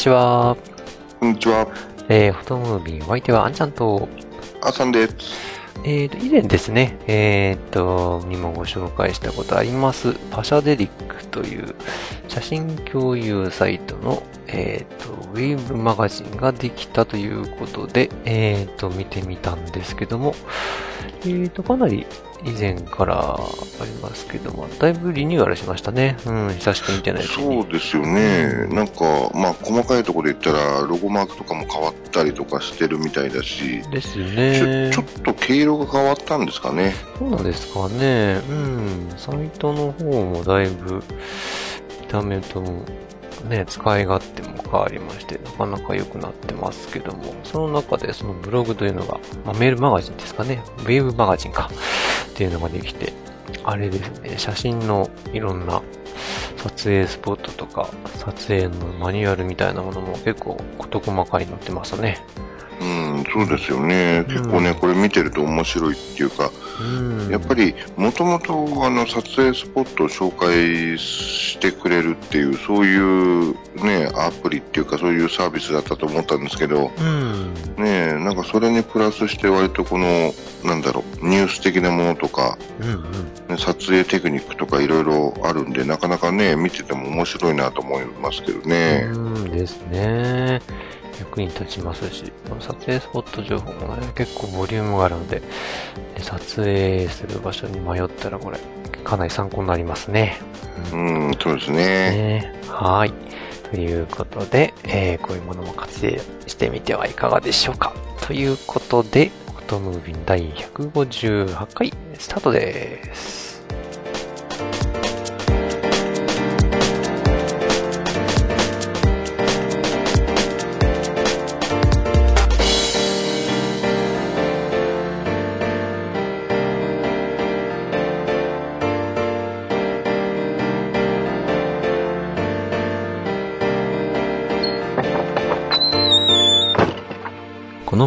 ちは。こんにちは。えー、フォトムービー、お相手はあんちゃんと、あさんです。えーと、以前ですね、えーと、にもご紹介したことあります、パシャデリックという写真共有サイトの、えーと、ウェブマガジンができたということで、えーと、見てみたんですけども、えーと、かなり以前からありますけども、だいぶリニューアルしましたね。うん、久しく見てない。そうですよね。なんか、まあ、細かいところで言ったら、ロゴマークとかも変わったりとかしてるみたいだし、ですちねょ。ちょっと毛色が変わったんですかね。そうなんですかね。うん。サイトの方もだいぶ、見た目とも、ね、使い勝手も変わりまして、なかなか良くなってますけども、その中でそのブログというのが、まあ、メールマガジンですかね。ウェブマガジンか。っていうのができて、あれですね、写真のいろんな撮影スポットとか、撮影のマニュアルみたいなものも結構事細かに載ってますね。うん、そうですよね。結構ね、これ見てると面白いっていうか、うん。やっぱり、もともと、あの、撮影スポットを紹介してくれるっていう、そういうね、アプリっていうか、そういうサービスだったと思ったんですけど、うん。ねえ、なんかそれにプラスして割とこの、なんだろう、ニュース的なものとか、うんうん。ね撮影テクニックとかいろいろあるんで、なかなかね、見てても面白いなと思いますけどね。うんですね。役に立ちますし、この撮影スポット情報もね、結構ボリュームがあるので、ね撮影する場所に迷ったらこれ、かなり参考になりますね。うん、そうですね。ねはい。ということで、えーこういうものも活用してみてはいかがでしょうか。ということで、フォトムービン第158回スタートです。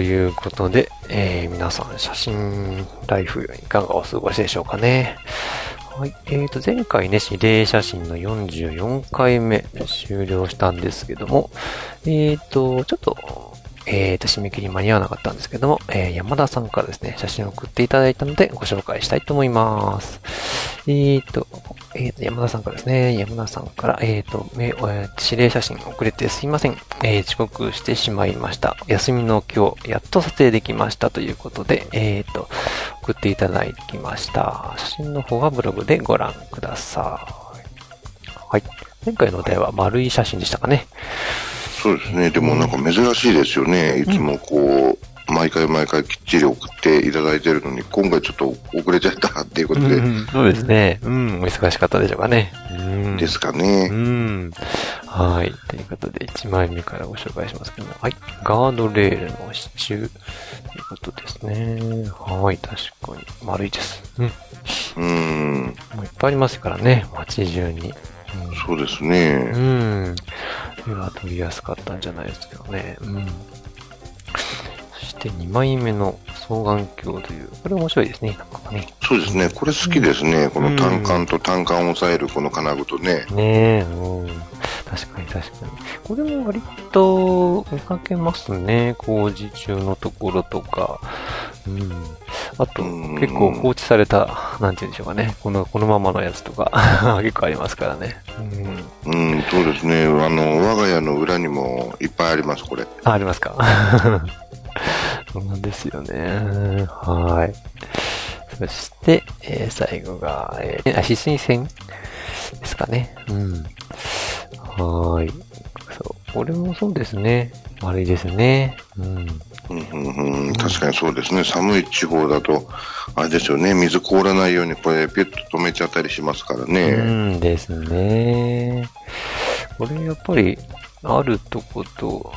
ということで、えー皆さん写真ライフいかがお過ごしでしょうかね。はい。えーと、前回ね、指令写真の44回目終了したんですけども、えーと、ちょっと、えーと、締め切り間に合わなかったんですけども、えー山田さんからですね、写真を送っていただいたのでご紹介したいと思います。えーと、えーと、山田さんからですね、山田さんから、えーと、えー指令写真遅れてすいません。えー遅刻してしまいました。休みの今日、やっと撮影できましたということで、えーと、送っていただきました。写真の方はブログでご覧ください。はい。前回のお題は丸い写真でしたかね。そうですね。でもなんか珍しいですよね。いつもこう、毎回毎回きっちり送っていただいてるのに、今回ちょっと遅れちゃったっていうことで、うん、そうですね。うん、お忙しかったでしょうかね。うん。ですかうね。ん。はい。ということで、1枚目からご紹介しますけども。はい。ガードレールの支柱ということですね。はい。確かに。丸いです。うん。うん、もういっぱいありますからね。街中に。そうですうね。ん。うん。絵は撮りやすかったんじゃないですけどね。うん。そして2枚目の双眼鏡という、これ面白いですね。なんかね。そうですね。これ好きですね。この単管と単管を抑えるこの金具とね。ねえ、うん。確かに確かに。これも割と見かけますね。工事中のところとか。うん。あと、うん結構放置された、なんて言うんでしょうかね。この、このままのやつとか、結構ありますからね。うん。うん、そうですね。あの、我が家の裏にもいっぱいあります、これ。あ、ありますか。そうなんですよね。はい。そして、えー最後が、えー、あ、止水線ですかね。うん。はーい。そう。これもそうですね。悪いですね。うん。うんうんうん、確かにそうですね。寒い地方だと、あれですよね、水凍らないようにこれピュッと止めちゃったりしますからうね。んですね。これやっぱり、あるとこと、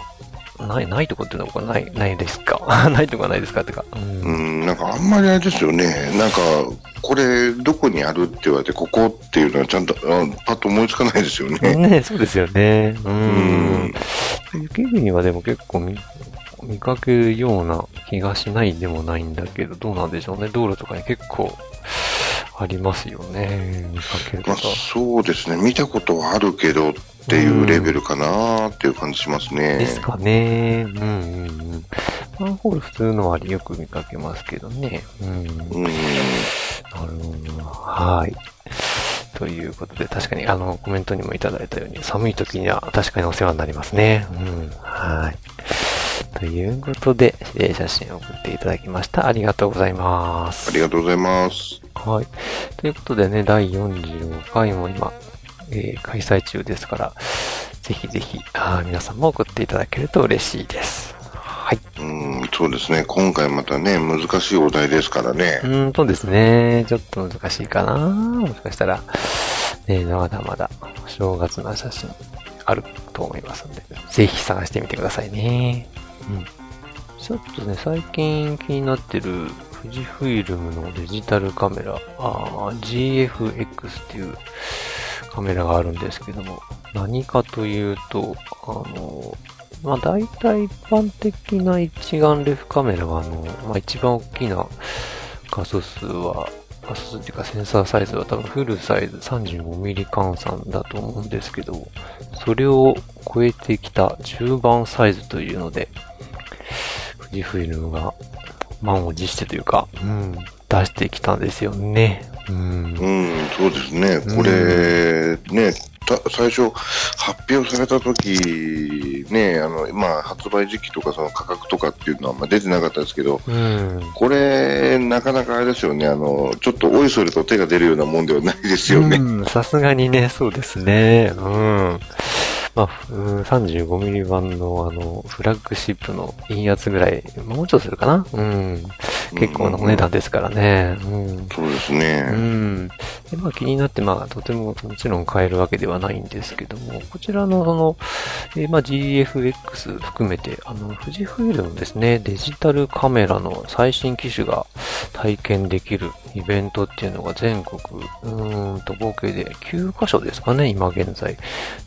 ない、ないとこっていうのはない、ないですか？ないとこはないですかってか。うんうん、なんかあんまりあれですよね。なんか、これどこにあるって言われて、ここっていうのはちゃんと、あパッと思いつかないですよね。ねそうですよね。ううんん。雪国はでも結構見、見かけるような気がしないでもないんだけど、どうなんでしょうね。道路とかに結構ありますよね。見かけるまあ方。そうですね。見たことはあるけどっていうレベルかなっていう感じしますね。ですかね。うんうんうん。マンホール普通のはよく見かけますけどね。うん。うん。なるほど。はい。ということで、確かに、あの、コメントにもいただいたように、寒い時には確かにお世話になりますね。うん。はい。ということで、指令写真を送っていただきました。ありがとうございます。ありがとうございます。はい。ということでね、第45回も今、えー開催中ですから、ぜひぜひ、あー皆さんも送っていただけると嬉しいです。はい。うん、そうですね。今回またね、難しいお題ですからねう。ーんとですね、ちょっと難しいかなもしかしたら、ね、まだまだ正月の写真あると思いますので、ぜひ探してみてくださいね。うん。ちょっとね、最近気になってる富士フイルムのデジタルカメラ、あ GFX っていうカメラがあるんですけども、何かというと、あの、まあ大体一般的な一眼レフカメラは、あの、まあ一番大きな画素数は、画素数っていうかセンサーサイズは多分フルサイズ 35mm 換算だと思うんですけど、それを超えてきた中盤サイズというので、富士フイルムが満を持してというか、うん、出してきたんですよね。うん。うん、そうですね。これ、ね、た最初、発表された時ね、あの、まあ、発売時期とかその価格とかっていうのはあんま出てなかったですけど、うん。これ、なかなかあれですよね、あの、ちょっとおいそれと手が出るようなもんではないですよね。うん、さすがにね、そうですね。うん。まあ、うん、35mm 版のあの、フラッグシップのいいやつぐらい、もうちょっとするかな？うん。結構なお値段ですからね。うん。そうですうね。ん。で、まあ気になって、まあとてももちろん買えるわけではないんですけども、こちらのその、えーまあ GFX 含めて、あの、富士フイルムですね、デジタルカメラの最新機種が体験できるイベントっていうのが全国、うーんと合計で9カ所ですかね、今現在、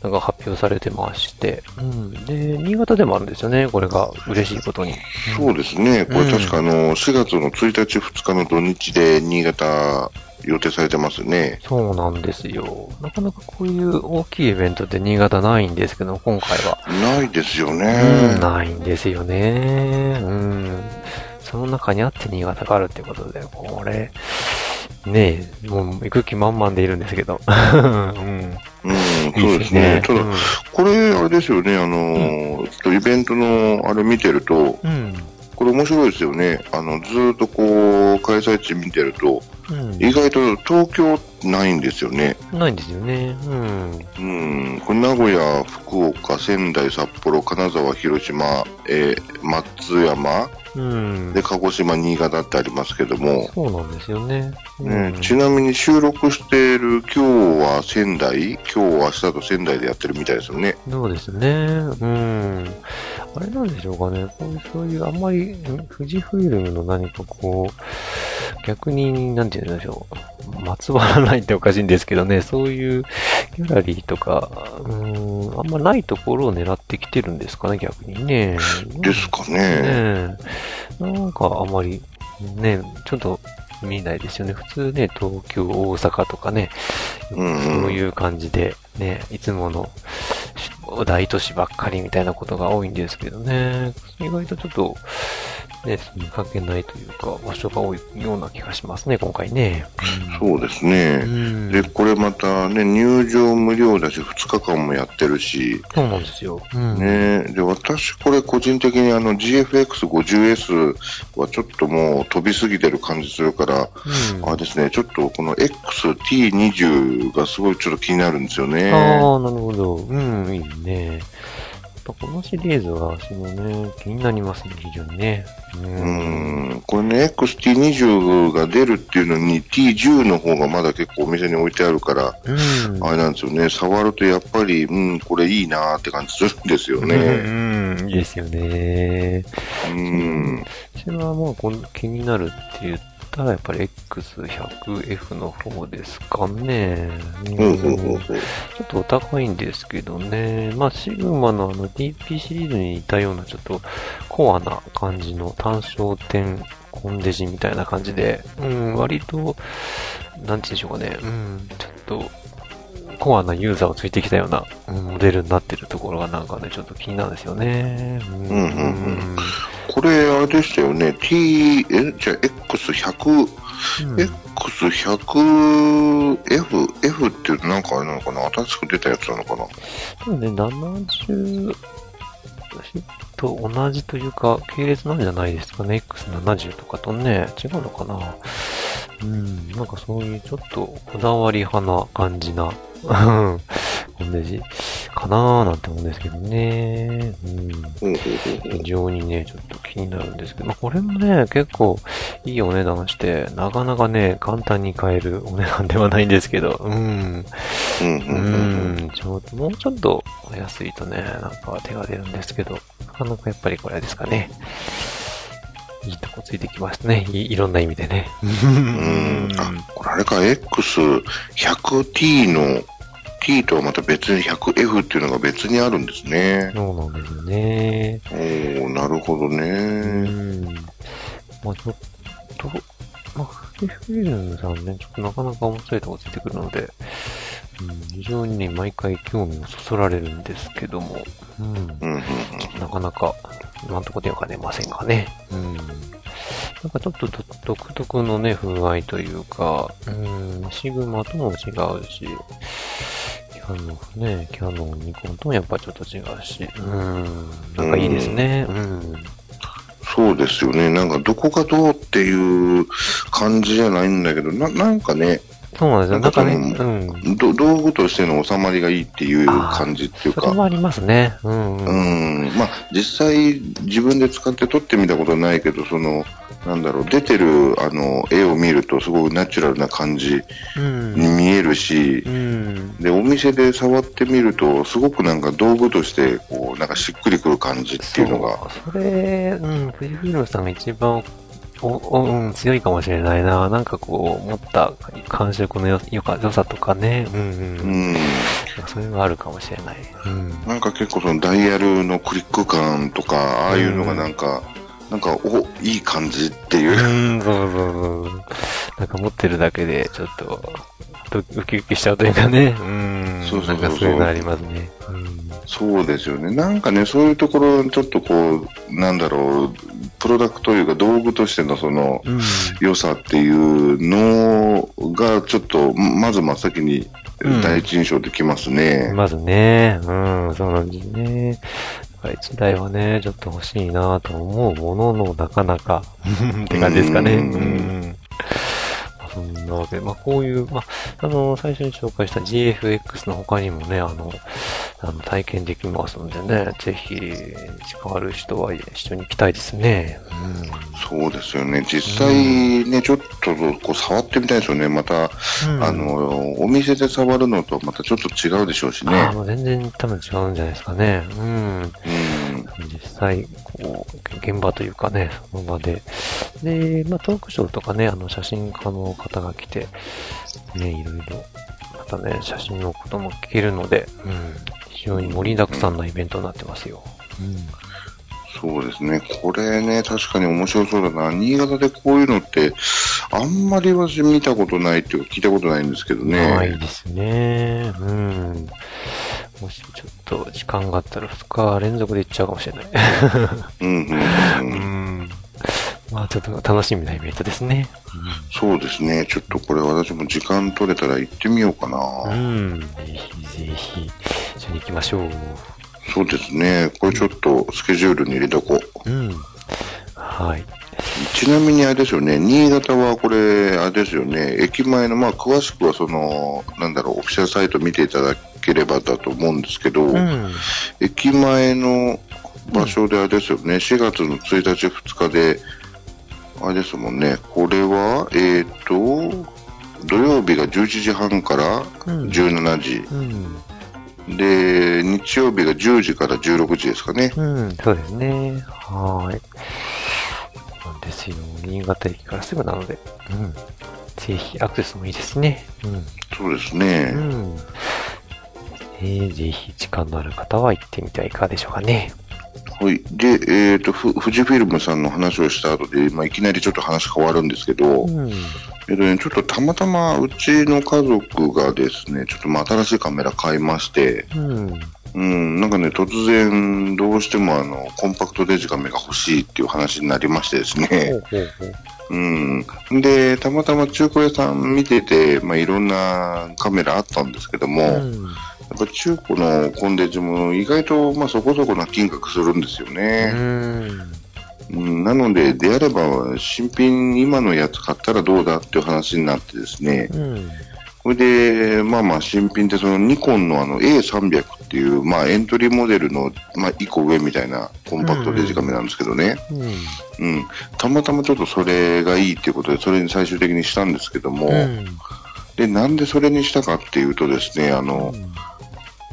なんか発表されてまして、うん。で、新潟でもあるんですよね、これが嬉しいことに。そうですね。これ確かあの、4月の1日、2日の土日で新潟予定されてますね。そうなんですよ。なかなかこういう大きいイベントって新潟ないんですけど、今回は。ないですようん、ね。ないんですよね。うん。その中にあって新潟があるってことで、これ、ねえ、もう行く気満々でいるんですけど。うん。うん、そうですね。ただ、これ、あれですよね、あの、ちょっとイベントのあれ見てると、うん。これ面白いですよね。あの、ずーっとこう、開催地見てると、うん。意外と東京ないんですよね。ないんですよね。うん。うん。これ名古屋、福岡、仙台、札幌、金沢、広島、えー松山、うん。で、鹿児島、新潟ってありますけども、そうなんですよね。ねうんちなみに収録している今日は仙台、今日は明日と仙台でやってるみたいですよね。そうですね。うん。あれなんでしょうかね。こういう、そういう、あんまり、ん富士フイルムの何かこう、逆に、なんて言うんでしょう。まつわらないっておかしいんですけどね、そういうギャラリーとか、うん、あんまないところを狙ってきてるんですかね、逆にね。ですかね。ねなんかあんまり、ね、ちょっと見ないですよね。普通ね、東京、大阪とかね、そういう感じで、ね、いつもの大都市ばっかりみたいなことが多いんですけどね。意外とちょっと、ね、見かけないというか、場所が多いような気がしますね、今回ね。そうですね。うんで、これまたね、入場無料だし、2日間もやってるし、そうなんですよ。うん。ね、で、私これ個人的にあの GFX50S はちょっともう飛びすぎてる感じするから、うんあれですね、ちょっとこの XT20 がすごいちょっと気になるんですよね。ああ、なるほど。うん、いいね。やっぱこのシリーズは、私もね、気になりますね、非常にね。う。うんん、これね、XT20 が出るっていうのに T10 の方がまだ結構お店に置いてあるから、うん。あれなんですよね、触るとやっぱり、うん、これいいなーって感じするんですようね。ん、うんいいですよね。うん、私はもうこの気になるって言ったら、やっぱり X100F の方ですかね。うん。ちょっとお高いんですけどね。まあ、シグマのあの DP シリーズに似たようなちょっとコアな感じの単焦点コンデジみたいな感じで、うん、割と、なんて言うんでしょうかね。うん、ちょっと、コアなユーザーをついてきたような、うんモデルになってるところがなんかね、ちょっと気になるんですよね。うんうんうんうんこれ、あれでしたよね、T、え、じゃあ X100、うん。X100F、F っていうとなんかあれなのかな？新しく出たやつなのかな？多分ね、70と同じというか、系列なんじゃないですかね。X70 とかとね、違うのかな？うん、なんかそういうちょっとこだわり派な感じな、うんコンデジかなーなんて思うんですけどね。うん。非常にね、ちょっと気になるんですけど、まあ、これもね、結構いいお値段して、なかなかね、簡単に買えるお値段ではないんですけど、うん。うんちょっと、もうちょっと安いとね、なんか手が出るんですけど、なかなかやっぱりこれですかね。いいとこついてきましたね。いいろんな意味でね。ううんあ、これあれか、X100T の T とはまた別に 100F っていうのが別にあるんですね。そうなんですよね。おー、なるほどうね。ん。まあちょっと、まあ、フリフリルムさんね、ちょっとなかなか面白いとこついてくるので、うん、非常にね、毎回興味をそそられるんですけども、うん。うんうんうんなかなか、今んとこ手が出ませんがね。うん。なんかちょっとど独特のね、風合いというか、うん、シグマとも違うし、キャノンね、キャノン、ニコンともやっぱちょっと違うし、うん、なんかいいですね。うん。そうですよね。なんかどこがどうっていう感じじゃないんだけど、ななんかね、そうなんですよ。なんかね、うん。ど道具としての収まりがいいっていう感じっていうか。それもありますね。うん、ううん。ん。まあ、実際自分で使って撮ってみたことないけど、その、なんだろう、出てる、あの、絵を見るとすごくナチュラルな感じうん。に見えるしう、ん。で、お店で触ってみると、すごくなんか道具として、こう、なんかしっくりくる感じっていうのが、それ、うん、富士フイルムさんが一番おお、うん、強いかもしれないな。なんかこう、持った感触のよよか良さとかね。うん、ううん。ん。それがあるかもしれない。うん。なんか結構そのダイヤルのクリック感とか、ああいうのがなんか、なんか、お、いい感じっていうう。ん、そうそうそう。なんか持ってるだけで、ちょっと、ドウキウキしちゃうというかね。うん。そうそうそうそうなんかそういうのありますね。うん。そうですよね。なんかね、そういうところ、ちょっとこう、なんだろう、プロダクトというか道具としてのその、うん。良さっていうのが、ちょっと、まず真っ先にうん第一印象できますね。まずね、うん、そうなんですね。だから一台はね、ちょっと欲しいなと思うものの、なかなか って感じですかね。ううんあそんなわけで、まあこういう、まあ、あの、最初に紹介した GFX の他にもね、あの、あの体験できますのでね、ぜひ、近ある人は一緒に行きたいですね。そうですよね。実際ね、ちょっとこう触ってみたいですよね。また、うん。あの、お店で触るのとまたちょっと違うでしょうしね。あ全然多分違うんじゃないですかね。うん。うん。実際、こう、現場というかね、その場で。で、まあ、トークショーとかね、あの、写真家の方が来て、ね、いろいろ、またね、写真のことも聞けるので、うん、非常に盛りだくさんなイベントになってますよ。そうですね。これね、確かに面白そうだな。新潟でこういうのって、あんまり私見たことないっていうか聞いたことないんですけどうん。ないね。ですね。うん。もしちょっと時間があったら2日連続で行っちゃうかもしれない。うんうんううん。ん。まあちょっと楽しみなイベントですね。そうですね。ちょっとこれ私も時間取れたら行ってみようかな。うん。ぜひぜひ、一緒に行きましょう。そうですね。これちょっとスケジュールに入れとこう。うん。はい。ちなみにあれですよね、新潟はこれ、あれですよね、駅前の、まあ、詳しくはその、なんだろう、オフィシャルサイト見ていただければだと思うんですけど、うん。駅前の場所であれですよね、4月の1日、2日で、あれですもんね、これは、えっ、と、土曜日が11時半からうん17時、うん。で、日曜日が10時から16時ですかね。うん、そうですね。はーい。ですよ。新潟駅からすぐなので、うん。ぜひアクセスもいいですね。そうですうね。ん。うん。えー、ぜひ時間のある方は行ってみてはいかがでしょうかね。はい。で、えっ、と、ふ富士フィルムさんの話をした後で、まあ、いきなりちょっと話変わるんですけど、うん。えっとね、ちょっとたまたまうちの家族がですね、ちょっとまあ新しいカメラ買いまして、うん。うん、なんかね、突然、どうしてもあの、コンパクトデジカメが欲しいっていう話になりましてですほね、うほうほう。うん。で、たまたま中古屋さん見てて、まあいろんなカメラあったんですけども、やっうん。ぱ中古のコンデジも意外とまあそこそこな金額するんですようね。ん。うん、なので、であれば、新品今のやつ買ったらどうだっていう話になってですね、うん。それで、まあまあ新品ってそのニコンのあの A300 っていう、まあエントリーモデルの、まあ一個上みたいなコンパクトデジカメなんですけどね。うん。うん。たまたまちょっとそれがいいっていうことで、それに最終的にしたんですけども、うん。で、なんでそれにしたかっていうとですね、あの、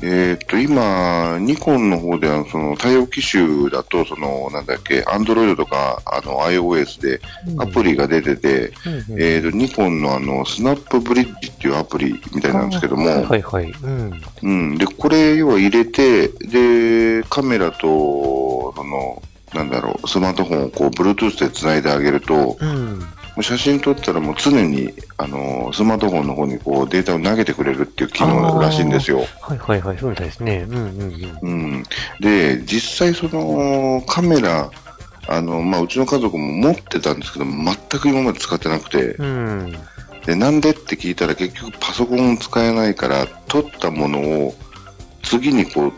えーっと、今、ニコンの方では、その、対応機種だと、その、なんだっけ、アンドロイドとか、あの、iOS でアプリが出てて、うん。えーっと、ニコンのあの、スナップブリッジっていうアプリみたいなんですけども、はいはい。うん。うん。で、これ、要は入れて、で、カメラと、その、なんだろう、スマートフォンをこう、Bluetooth で繋いであげると、うん。もう写真撮ったらもう常に、あの、スマートフォンの方にこう、データを投げてくれるっていう機能らしいんですよ。はいはいはい。そうみたいですね。うんうんうん。で、実際その、カメラ、あの、まあ、うちの家族も持ってたんですけど、全く今まで使ってなくて、うん。うん。で、なんでって聞いたら結局パソコン使えないから、撮ったものを次にこう、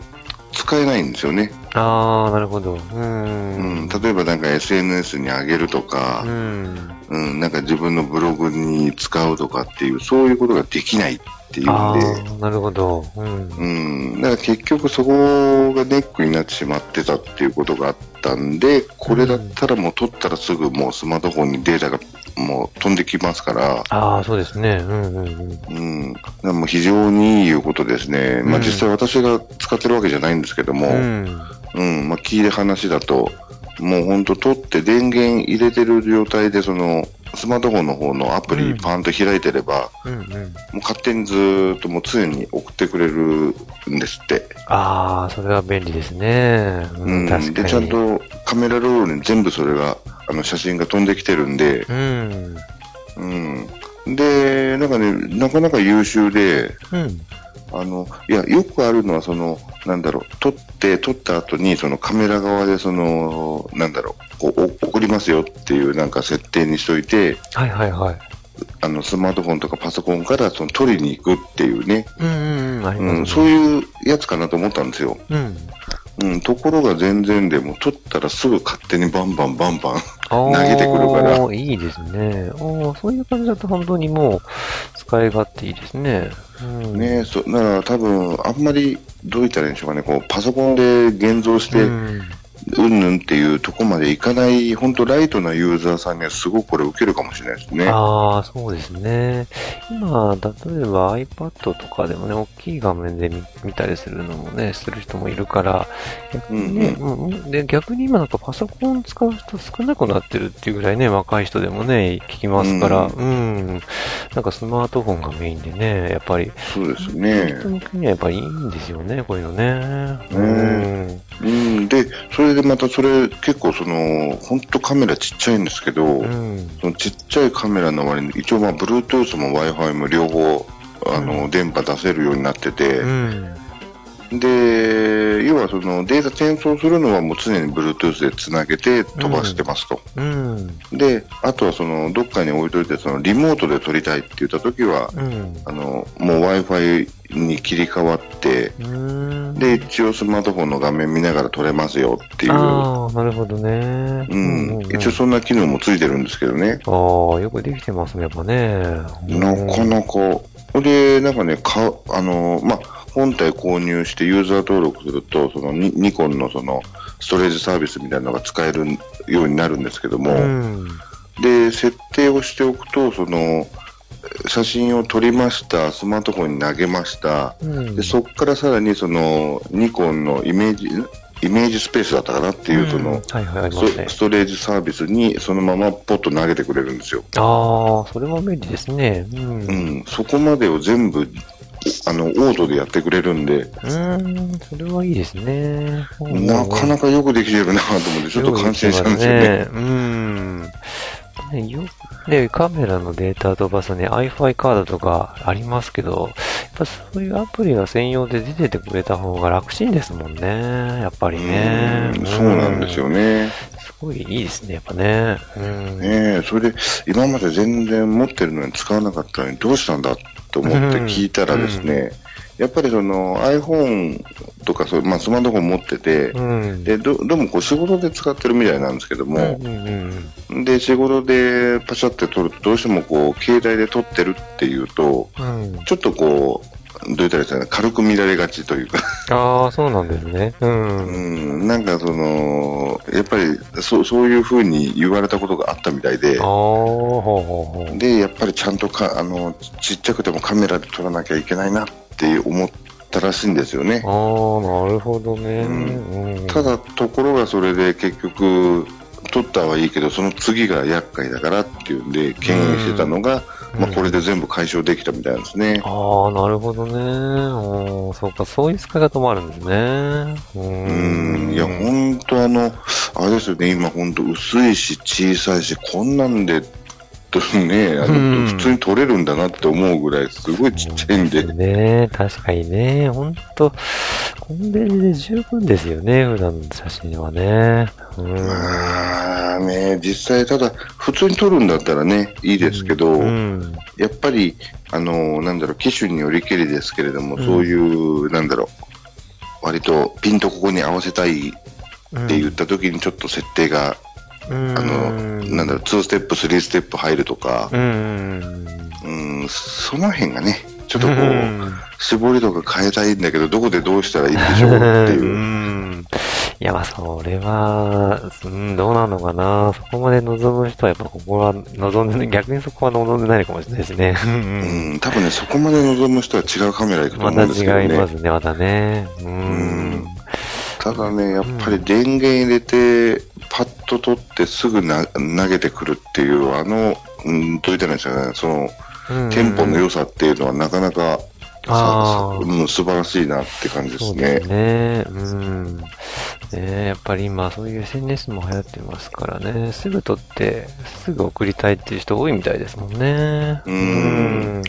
使えないんですよね。ああ、なるほど。う。うんん。例えばなんか SNS に上げるとかう、ん。うん、なんか自分のブログに使うとかっていう、そういうことができないっていうんあで、あ、なるほど。うん。うん、だから結局そこがネックになってしまってたっていうことがあったんで、これだったらもう撮ったらすぐもうスマートフォンにデータがもう飛んできますから、ああ、そうですね。うんうんうん。うん、もう非常にいいいうことですね。まあうん実際私が使ってるわけじゃないんですけども、うん。うん、まあ聞いた話だと、もうほんと撮って電源入れてる状態でその、スマートフォンの方のアプうんリパンと開いてれば、うんうん。もう勝手にずーっともう常に送ってくれるんですって。ああ、それは便利ですね。ううん、ん、確かに。で、ちゃんとカメラロールに全部それが、あの、写真が飛んできてるんで、うん。うん。で、なんかね、なかなか優秀で、うん。あの、いや、よくあるのは、その、なんだろう、撮って、撮った後に、そのカメラ側で、その、なんだろう、こう、お送りますよっていうなんか設定にしといて、はいはいはい。あの、スマートフォンとかパソコンから、その、撮りに行くっていうね、うんうんうん。ありますね。うん、そういうやつかなと思ったんですよ。うん。うん、ところが全然でも、撮ったらすぐ勝手にバンバンバンバン、投げてくるからいいですね。そういう感じだと本当にもう使い勝手いいですね。うん、ねそ、だから多分、あんまり、どう言ったらいいんでしょうかね、こう、パソコンで現像して、うんうんぬんっていうとこまでいかない、本当ライトなユーザーさんにはすごくこれ受けるかもしれないですね。ああ、そうですね。今、例えば iPad とかでもね、大きい画面で見見たりするのもね、する人もいるから、逆にね、うんうんで逆に今なんかパソコン使う人少なくなってるっていうぐらいね、若い人でもね、聞きますから、ううん、なんかスマートフォンがメインでね、やっぱり、そうですね。人向けにはやっぱりいいんですよね、こういうのね。ねうん、で、それでまたそれ結構その、本当カメラちっちゃいんですけど、うん。うん。そのちっちゃいカメラの割に、一応まあ、Bluetooth も Wi-Fi も両方、あの、電波出せるようになってて、うん。で、要はそのデータ転送するのはもう常に Bluetooth でつなげて飛ばしてますと。うん。で、あとはそのどっかに置いといてそのリモートで撮りたいって言った時は、うん。あの、もう Wi-Fi に切り替わって、うん。で、一応スマートフォンの画面見ながら撮れますよっていう。ああ、なるほどね。うん。一応そんな機能もついてるんですけどね。ああ、よくできてますね、やっぱね。なかなか、これ、なんかね、か、あの、まあ、本体購入してユーザー登録すると、そのニニコンのそのストレージサービスみたいなのが使えるようになるんですけども、うん。で、設定をしておくと、その、写真を撮りました、スマートフォンに投げました、うん。でそこからさらにそのニコンのイメージ、イメージスペースだったかなっていう、その、スト。レージサービスにそのままポッと投げてくれるんですよ。ああ、それも便利ですね。うん。ううん。ん、そこまでを全部、あの、オートでやってくれるんで、それはいいですね。なかなかかよくできてるなと思って、ちょっと感心したんですよね。うん。ね、よね、カメラのデータ飛ばすね、iFi カードとかありますけど、やっぱそういうアプリが専用で出ててくれた方が楽ちんですもんね。やっぱりね。うんそうなんですよね。ね。すごいいいですね、やっぱね。うん。ねえ、それで、今まで全然持ってるのに使わなかったのにどうしたんだと思って聞いたらですね、やっぱりその iPhone とかそう、まあ、スマートフォン持ってて、うん。でどどうもこう仕事で使ってるみたいなんですけどうんも、うんうん。で仕事でパシャって撮るとどうしてもこう携帯で撮ってるっていうとうん。ちょっとこうどう言ったらいいですかね軽く見られがちというか、ああ、そうなんですね。うん。うん、なんかそのやっぱりそうそういう風に言われたことがあったみたいでああ、。ほうほうほう。で、やっぱりちゃんとかあのちっちゃくてもカメラで撮らなきゃいけないなって思ったらしいんですよね。ああ、なるほどね。うんうんただ、ところがそれで結局、撮ったはいいけど、その次が厄介だからっていうんで、敬遠してたのが、うんまあ、これで全部解消できたみたいですね。ああ、なるほどね。うんそうか、そういう使い方もあるんですね。ううん、いや、本当あの、あれですよね、今本当薄いし小さいし、こんなんで、とね、あうんの、普通に撮れるんだなって思うぐらい、すごいちっちゃいんで、そうですね。確かにね。ほんと、コンデジで十分ですよね。普段の写真はね。うん。まあね、実際ただ、普通に撮るんだったらね、いいですけど、うん。やっぱり、あの、なんだろう、機種によりけりですけれども、うんそういう、なんだろう、割とピンとここに合わせたいって言った時にちょっと設定が、うん、あの、なんだろう、2ステップ、3ステップ入るとか、うん。うん、その辺がね、ちょっとこう、うん絞りとか変えたいんだけど、どこでどうしたらいいんでしょうっていう う。ん。いや、まあ、それは、うん、どうなのかな。そこまで望む人は、やっぱここは望んで、逆にそこは望んでないのかもしれないですね。ううんん、多分ね、そこまで望む人は違うカメラ行くとまた思うんですけどね。違いますね、またね。ううんん。ただね、やっぱり電源入れて、パッと取ってすぐな投げてくるっていう、あの、うん、どう言ったらいいんですかね、その、うんテンポの良さっていうのはなかなか、さあーうん、素晴らしいなって感じですねそうです。ね。うん。ねやっぱり今そういう SNS も流行ってますからね。すぐ撮って、すぐ送りたいっていう人多いみたいですもんね。うん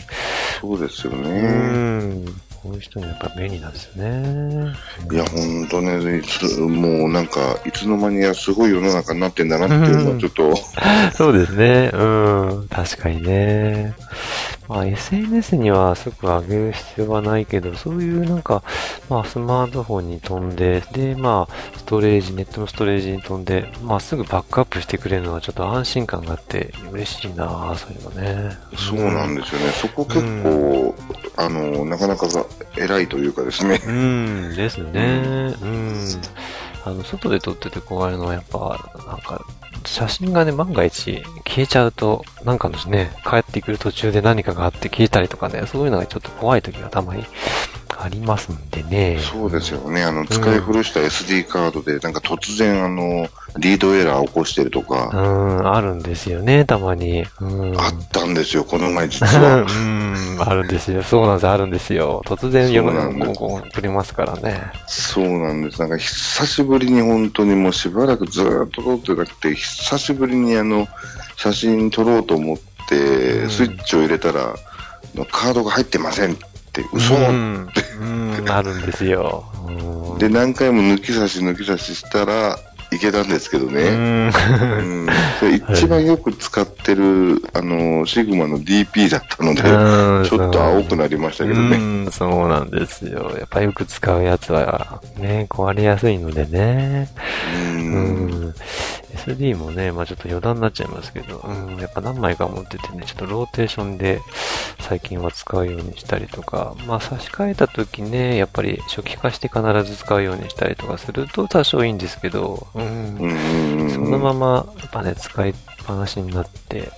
そうですようね。ん。こういう人にやっぱ便利なんですよね。いや、ほんとね、いつもうなんか、いつの間にやすごい世の中になってんだなっていうのはちょっと、そうですね。うん。確かにね。まあ SNS にはすぐ上げる必要はないけど、そういうなんか、まあスマートフォンに飛んで、で、まあストレージ、ネットのストレージに飛んで、まあすぐバックアップしてくれるのはちょっと安心感があって嬉しいなそういうのね。そうなんですよね。そこ結構、あの、なかなかが偉いというかですね。うん、ですね。うん。あの、外で撮ってて怖いのはやっぱ、なんか、写真がね、万が一消えちゃうと、なんかのね、帰ってくる途中で何かがあって消えたりとかね、そういうのがちょっと怖い時がたまにありますんでね。そうですよね。あの、使い古した SD カードで、なんか突然、あの、リードエラー起こしてるとうか、ん、あるんですよね、たまに。うん。あったんですよ、この前実うは。ん、あるんですよ。そうなんです、あるんですよ。突然世の中こう送りますからね。そうなんです。なんか久しぶりに本当にもうしばらくずーっと撮ってなくて、久しぶりにあの、写真撮ろうと思って、うんスイッチを入れたら、カードが入ってませんってって、嘘、うん。うん、なるんですよ。うんで、何回も抜き差し抜き差ししたらいけたんですけどうね。ん。うん、一番よく使ってる、あの、シグマの DP だったので、うんちょっと青くなりましたけどね。うん、そうなんですよ。やっぱよく使うやつはね、壊れやすいのでね。う。うんん。SD もね、まあちょっと余談になっちゃいますけど、うん、やっぱ何枚か持っててね、ちょっとローテーションで最近は使うようにしたりとか、まあ差し替えた時ね、やっぱり初期化して必ず使うようにしたりとかすると多少いいんですけど、うん。そのまま、やっぱね、使いっぱなしになって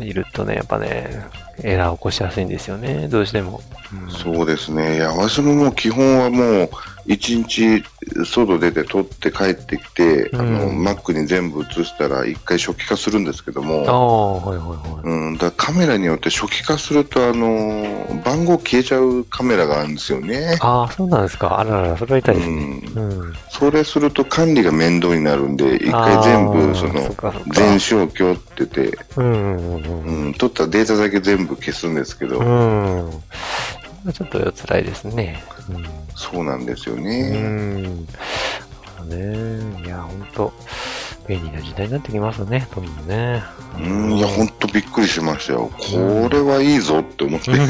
いるとね、やっぱね、エラー起こしやすいんですよね、どうしても。うんそうですね。いや、私ももう基本はもう、一日外出て取って帰ってきて、あの、うん Mac に全部移したら一回初期化するんですけどあも、あ、はいはいはい。うん、だカメラによって初期化すると、あの、番号消えちゃうカメラがあるんですよね。ああ、そうなんですか。あららら、それは痛いですね。ううん。それすると管理が面倒になるんで、一回全あ部、ーその全消去ってて、うんうんうんうん、取ったデータだけ全部消すんですけど、うん。うん。ちょっと辛いですね。そうなんですようん。ね。うん。ね。いや、ほんと、便利な時代になってきますね、どんどんね。うん、いや、ほんとびっくりしましたよ。これはいいぞって思って。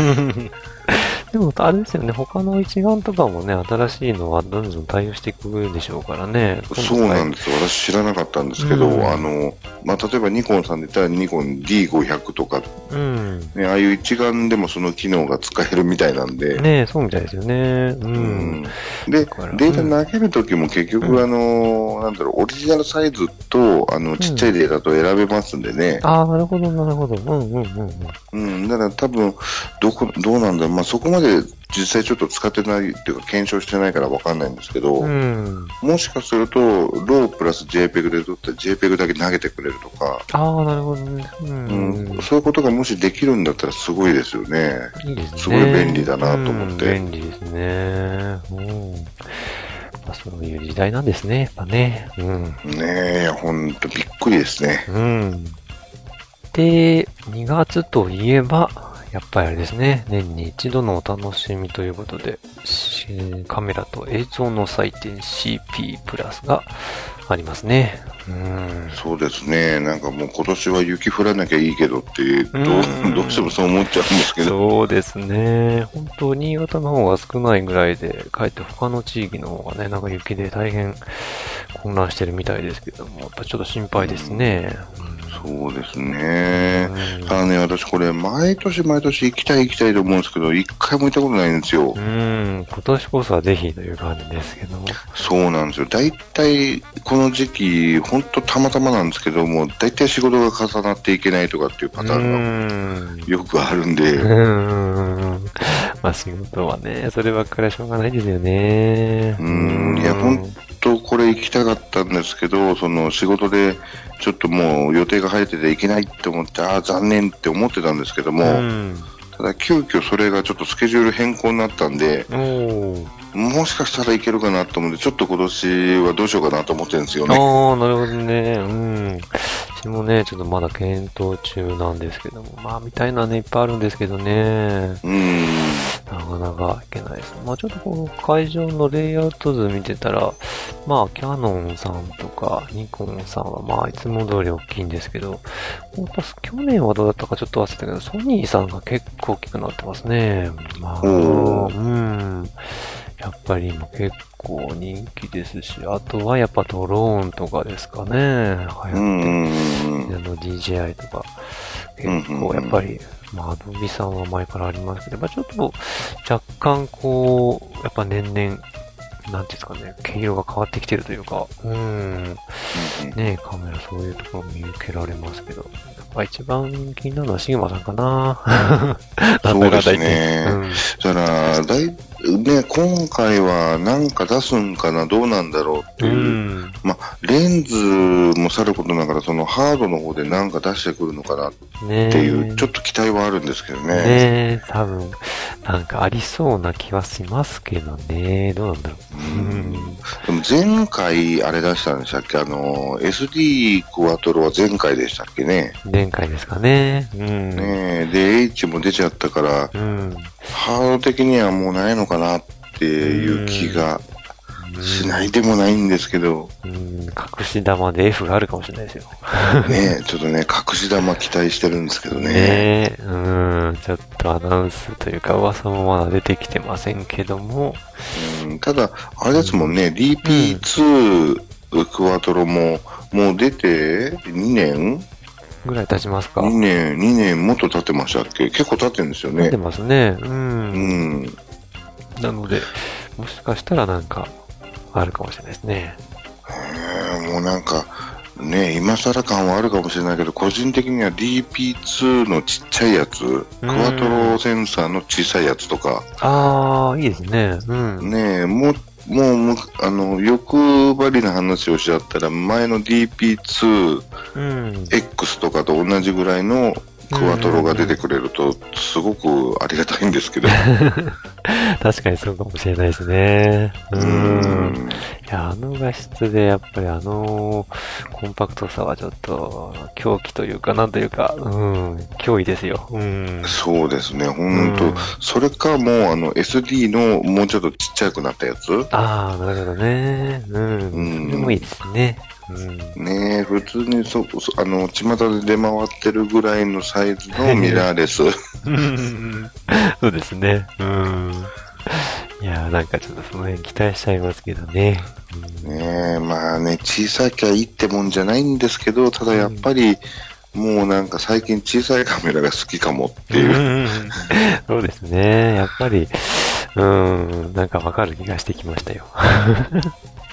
でも、あれですよね、他の一眼とかもね、新しいのはどんどん対応していくでしょうからね。そうなんでですよ。私知らなかったんですけど、うんあの、まあ、例えばニコンさんで言ったらニコン D500 とか、す。うん。ね、ああいう一眼でもその機能が使えるみたいなんで、ねえ、そうみたいですよね。う。うんんで、データ投げるときも結局、うんあの、なんだろう、オリジナルサイズと、あの、ちっちゃいデータと選べますんでね。ああ、なるほど、なるほど。うんうんうんうん。うん、だから多分、どこ、どうなんだろう、まあ、そこまで実際ちょっと使ってないっていうか、検証してないからわかんないんですけど、うん。もしかすると、ロープラス JPEG で撮ったら JPEG だけ投げてくれるとか、ああ、なるほどね。ううんん、そういうことがもしできるんだったらすごいですよね。いいですね。すごい便利だなと思ってうん便利ですね。うん。まあ、そういう時代なんですね、やっぱね。うん。ねえ、ほんとびっくりですね。うん。で、2月といえば、やっぱりあれですね、年に一度のお楽しみということで、しカメラと映像の祭典 CP プラスがありますね。うん。そうですね。なんかもう今年は雪降らなきゃいいけどって、どうんう、どうしてもそう思っちゃうんですけど。そうですね。本当、新潟の方が少ないぐらいで、かえって他の地域の方がね、なんか雪で大変混乱してるみたいですけども、やっぱちょっと心配ですね。そうですね。うんただね、私これ、毎年毎年行きたい行きたいと思うんですけど、一回も行ったことないんですよう。ん、今年こそはぜひという感じですけども。そうなんですよ。大体、この時期、本当たまたまなんですけども、大体仕事が重なっていけないとかっていうパターンンがよくあるんで、うん。まあ仕事はね、そればっかりはしょうがないですよね。うんいやとこれ行きたかったんですけど、その仕事でちょっともう予定が入ってて行けないって思って、ああ、残念って思ってたんですけども、うん。ただ急遽それがちょっとスケジュール変更になったんで、もしかしたらいけるかなと思って、ちょっと今年はどうしようかなと思ってるんですよね。ああ、なるほどね。うん。私もね、ちょっとまだ検討中なんですけども。まあ、みたいなね、いっぱいあるんですけどね。うん。なかなかいけないです。まあ、ちょっとこの会場のレイアウト図見てたら、まあ、キャノンさんとか、ニコンさんは、まあ、いつも通り大きいんですけど、やっぱ去年はどうだったかちょっと忘れたけど、ソニーさんが結構大きくなってますね。まあ、うん。やっぱり今結構人気ですし、あとはやっぱドローンとかですかね。流行って。るあの DJI とか、結構やっぱり、まあ、アドビさんは前からありますけど、やっぱちょっと若干こう、やっぱ年々、なんていうんですかね、毛色が変わってきてるというか、うん、ねカメラそういうところ見受けられますけど、やっぱ一番気になるのはシグマさんかな。そうですねなんだかんだ言って。だから、だい、ね、今回はなんか出すんかな、どうなんだろうってういう。ん。まあ、レンズもさることながら、そのハードの方でなんか出してくるのかなっていう、ちょっと期待はあるんですけどね。ねえ、多分、なんかありそうな気はしますけどね。どうなんだろう。うん。でも前回あれ出したんでしたっけ？あの、SD クワトロは前回でしたっけね？前回ですかね。うん。ねで、H も出ちゃったから、うん。ハード的にはもうないのかなっていう気がしないでもないんですけど、うん、隠し玉で F があるかもしれないですよ。ねちょっとね、隠し玉期待してるんですけどね。ねうん、ちょっとアナウンスというか噂もまだ出てきてませんけども、うんただ、あれですもんね、DP2 クワトロももう出て2年ぐらい経ちますか ?2 年、2年もっと経ってましたっけ？結構経ってるんですよね出て。ますね。う。うんん。なので、もしかしたらなんか、あるかもしれないですね。えーもうなんか、ね、今更感はあるかもしれないけど、個人的には DP2 のちっちゃいやつ、クワトロセンサーの小さいやつとか、あー、いいですね。うん。ねもう、もうむ、あの、欲張りな話をしちゃったら、前の DP2X うん。とかと同じぐらいのクワトロが出てくれると、すごくありがたいんですけど。確かにそうかもしれないですね。う。うんん。いや、あの画質でやっぱりあのコンパクトさはちょっと狂気というか、なんというか、うん、脅威ですよ。うん。そうですね、ほうんんと。それかもう、あの、SD のもうちょっとちっちゃくなったやつああ、なるほどね。うん。うんそれもいいですね。うん。ねえ、普通にそ、そあの、巷で出回ってるぐらいのサイズの ミラーレス。そうですね。うん。いやーなんかちょっとその辺期待しちゃいますけどね。ねえ、まあね、小さきゃいいってもんじゃないんですけど、ただやっぱり、もうなんか最近小さいカメラが好きかもっていう。うんそうですね。やっぱり、うん、なんかわかる気がしてきましたよ。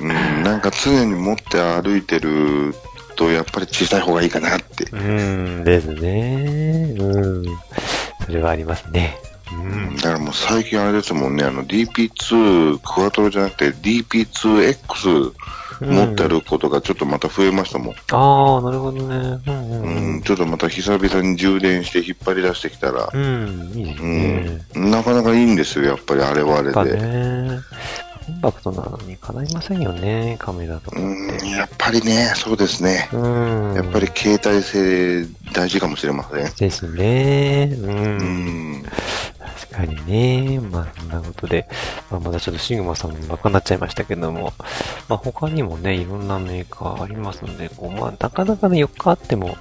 うん、なんか常に持って歩いてると、やっぱり小さい方がいいかなって。うん、ですね。うん。それはありますね。うん。だからもう最近あれですもんね、あの DP2 クワトロじゃなくて DP2X 持って歩くことがちょっとまた増えましたもん。ああ、なるほどね。うんうんううんん、ちょっとまた久々に充電して引っ張り出してきたら、うん、いいですうね。ん、なかなかいいんですよ、やっぱりあれはあれで。ね、コンパクトなのにかないませんよね、カメラとかっうん、て。やっぱりね、そうですね。うん。やっぱり携帯性大事かもしれません。ですね。う。うんん。確かにね。まあ、そんなことで、まあ、まだちょっとシグマさんもバカになっちゃいましたけども、まあ、他にもね、いろんなメーカーありますので、こう、まあ、なかなかね、4日あっても、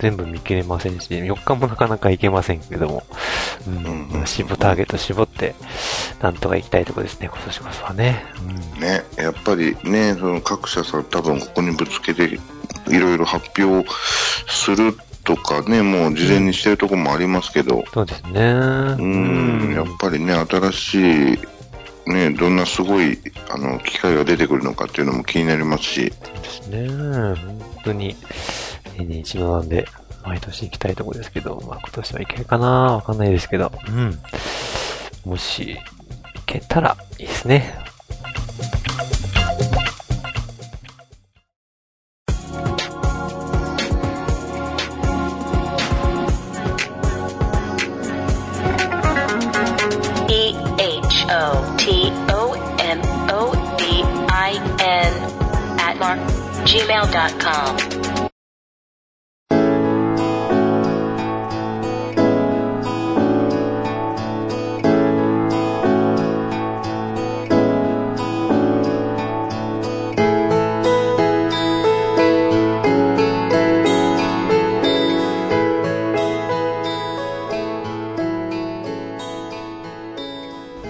全部見切れませんし、4日もなかなかいけませんけども、うん、うんターゲット絞って、なんとか行きたいところですね、今年こそはね。うん。ね、やっぱりね、その各社さん多分ここにぶつけて、いろいろ発表するとかね、もう事前にしてるところもありますけど、そうですね。うん、やっぱりね、新しい、ね、どんなすごい、あの、機械が出てくるのかっていうのも気になりますし、ですね。本当に、年に一度なんで、毎年行きたいところですけど、まあ今年はいけるかなわかんないですけど、うん。もし、行けたらいいですね。E H O T O M O D I N at mark gmail.com.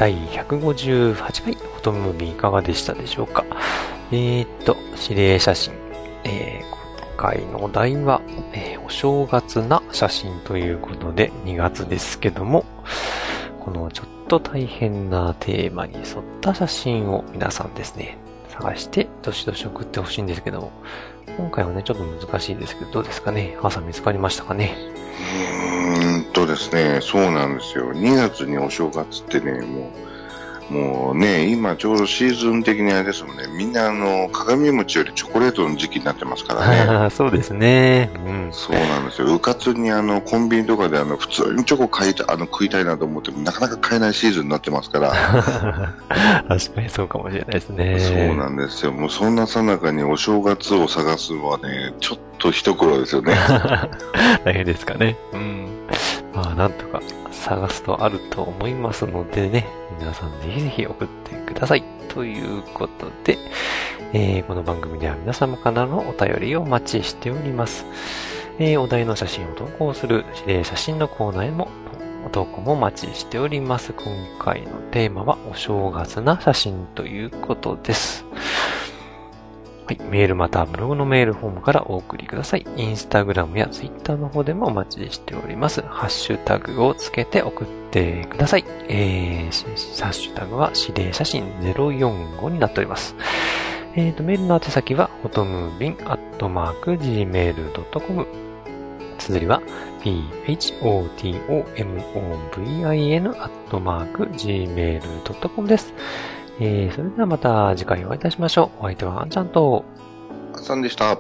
第158回フォトムービーいかがでしたでしょうか？えー、っと、指令写真。えー、今回のお題は、えーお正月な写真ということで、2月ですけども、このちょっと大変なテーマに沿った写真を皆さんですね、探して、どしどし送ってほしいんですけども、今回はね、ちょっと難しいですけど、どうですかね？朝見つかりましたかね？うーんとですね、そうなんですよ。2月にお正月ってね、もう、もうね、今ちょうどシーズン的にあれですもんね、みんなあの、鏡餅よりチョコレートの時期になってますからね。そうですね。うん。そうなんですよ。うかつにあの、コンビニとかであの、普通にチョコ買いた、あの、食いたいなと思っても、なかなか買えないシーズンになってますから。確かにそうかもしれないですね。そうなんですよ。もうそんなさなかにお正月を探すのはね、ちょっと一苦労ですよね。大変ですかね。うん。まあ、なんとか探すとあると思いますのでね、皆さんぜひぜひ送ってください。ということで、えー、この番組では皆様からのお便りをお待ちしております。えー、お題の写真を投稿する指令写真のコーナーへもお投稿もお待ちしております。今回のテーマはお正月な写真ということです。はい。メールまたはブログのメールフォームからお送りください。インスタグラムやツイッターの方でもお待ちしております。ハッシュタグをつけて送ってください。えー、ハッシュタグは指令写真045になっております。えーと、メールの宛先は、ホトムービンアットマーク gmail.com。綴りは、photomobin アットマーク gmail.com です。えー、それではまた次回お会いいたしましょう。お相手はあんちゃんと、あさんでした。